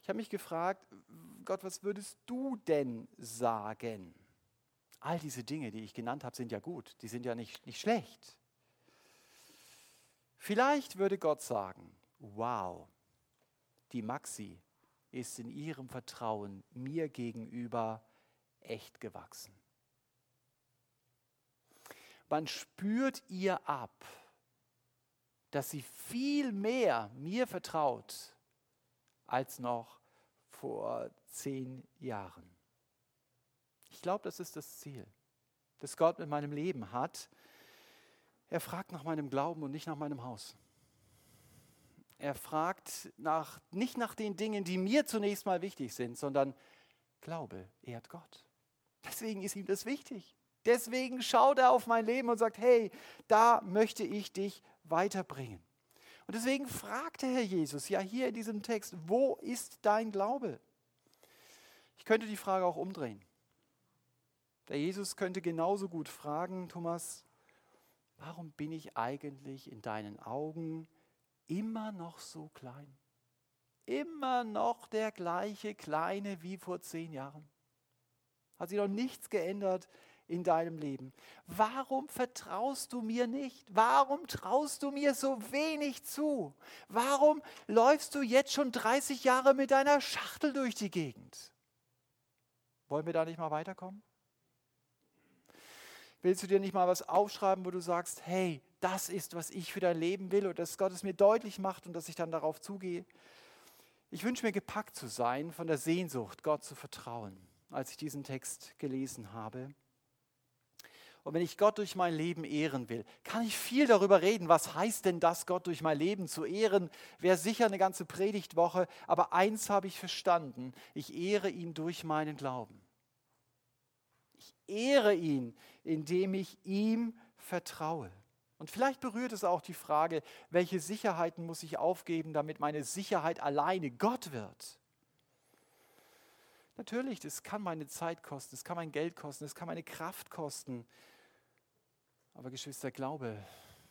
Ich habe mich gefragt, Gott, was würdest du denn sagen? All diese Dinge, die ich genannt habe, sind ja gut, die sind ja nicht, nicht schlecht. Vielleicht würde Gott sagen, wow, die Maxi ist in ihrem Vertrauen mir gegenüber echt gewachsen. Man spürt ihr ab, dass sie viel mehr mir vertraut als noch vor zehn Jahren. Ich glaube, das ist das Ziel, das Gott mit meinem Leben hat. Er fragt nach meinem Glauben und nicht nach meinem Haus. Er fragt nach, nicht nach den Dingen, die mir zunächst mal wichtig sind, sondern Glaube ehrt Gott. Deswegen ist ihm das wichtig. Deswegen schaut er auf mein Leben und sagt, hey, da möchte ich dich weiterbringen. Und deswegen fragt der Herr Jesus ja hier in diesem Text, wo ist dein Glaube? Ich könnte die Frage auch umdrehen. Der Jesus könnte genauso gut fragen, Thomas, warum bin ich eigentlich in deinen Augen immer noch so klein. Immer noch der gleiche Kleine wie vor zehn Jahren. Hat sich noch nichts geändert in deinem Leben. Warum vertraust du mir nicht? Warum traust du mir so wenig zu? Warum läufst du jetzt schon 30 Jahre mit deiner Schachtel durch die Gegend? Wollen wir da nicht mal weiterkommen? Willst du dir nicht mal was aufschreiben, wo du sagst, hey, das ist, was ich für dein Leben will und dass Gott es mir deutlich macht und dass ich dann darauf zugehe. Ich wünsche mir gepackt zu sein von der Sehnsucht, Gott zu vertrauen, als ich diesen Text gelesen habe. Und wenn ich Gott durch mein Leben ehren will, kann ich viel darüber reden. Was heißt denn das, Gott durch mein Leben zu ehren? Wäre sicher eine ganze Predigtwoche. Aber eins habe ich verstanden. Ich ehre ihn durch meinen Glauben. Ich ehre ihn, indem ich ihm vertraue. Und vielleicht berührt es auch die Frage, welche Sicherheiten muss ich aufgeben, damit meine Sicherheit alleine Gott wird. Natürlich, das kann meine Zeit kosten, das kann mein Geld kosten, das kann meine Kraft kosten. Aber Geschwister, Glaube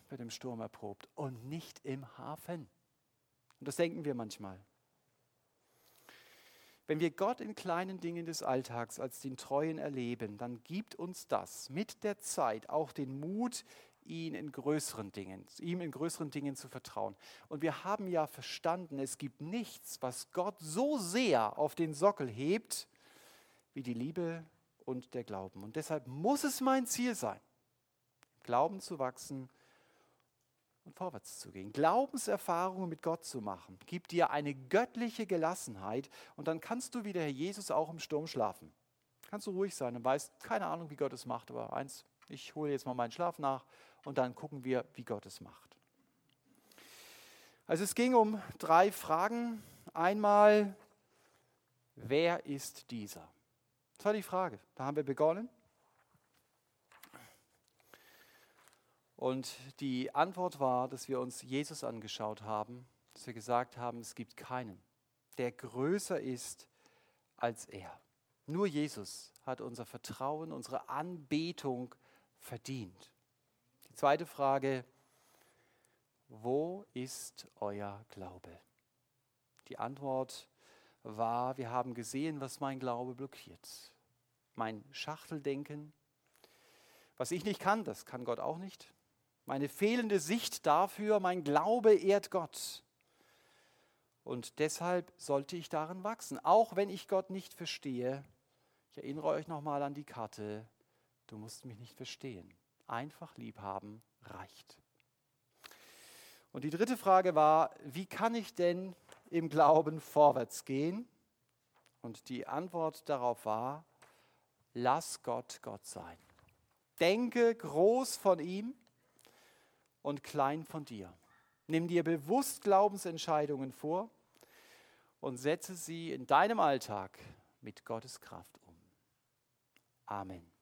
wird im Sturm erprobt und nicht im Hafen. Und das denken wir manchmal. Wenn wir Gott in kleinen Dingen des Alltags als den Treuen erleben, dann gibt uns das mit der Zeit auch den Mut, ihn in größeren Dingen, ihm in größeren Dingen zu vertrauen. Und wir haben ja verstanden, es gibt nichts, was Gott so sehr auf den Sockel hebt, wie die Liebe und der Glauben. Und deshalb muss es mein Ziel sein, Glauben zu wachsen und vorwärts zu gehen. Glaubenserfahrungen mit Gott zu machen, gibt dir eine göttliche Gelassenheit und dann kannst du wie der Herr Jesus auch im Sturm schlafen. Kannst du ruhig sein und weißt, keine Ahnung, wie Gott es macht, aber eins ich hole jetzt mal meinen Schlaf nach und dann gucken wir, wie Gott es macht. Also es ging um drei Fragen. Einmal, wer ist dieser? Das war die Frage. Da haben wir begonnen. Und die Antwort war, dass wir uns Jesus angeschaut haben, dass wir gesagt haben, es gibt keinen, der größer ist als er. Nur Jesus hat unser Vertrauen, unsere Anbetung verdient. Die zweite Frage, wo ist euer Glaube? Die Antwort war, wir haben gesehen, was mein Glaube blockiert. Mein Schachteldenken, was ich nicht kann, das kann Gott auch nicht. Meine fehlende Sicht dafür, mein Glaube ehrt Gott. Und deshalb sollte ich darin wachsen, auch wenn ich Gott nicht verstehe. Ich erinnere euch nochmal an die Karte. Du musst mich nicht verstehen. Einfach lieb haben reicht. Und die dritte Frage war, wie kann ich denn im Glauben vorwärts gehen? Und die Antwort darauf war, lass Gott Gott sein. Denke groß von ihm und klein von dir. Nimm dir bewusst Glaubensentscheidungen vor und setze sie in deinem Alltag mit Gottes Kraft um. Amen.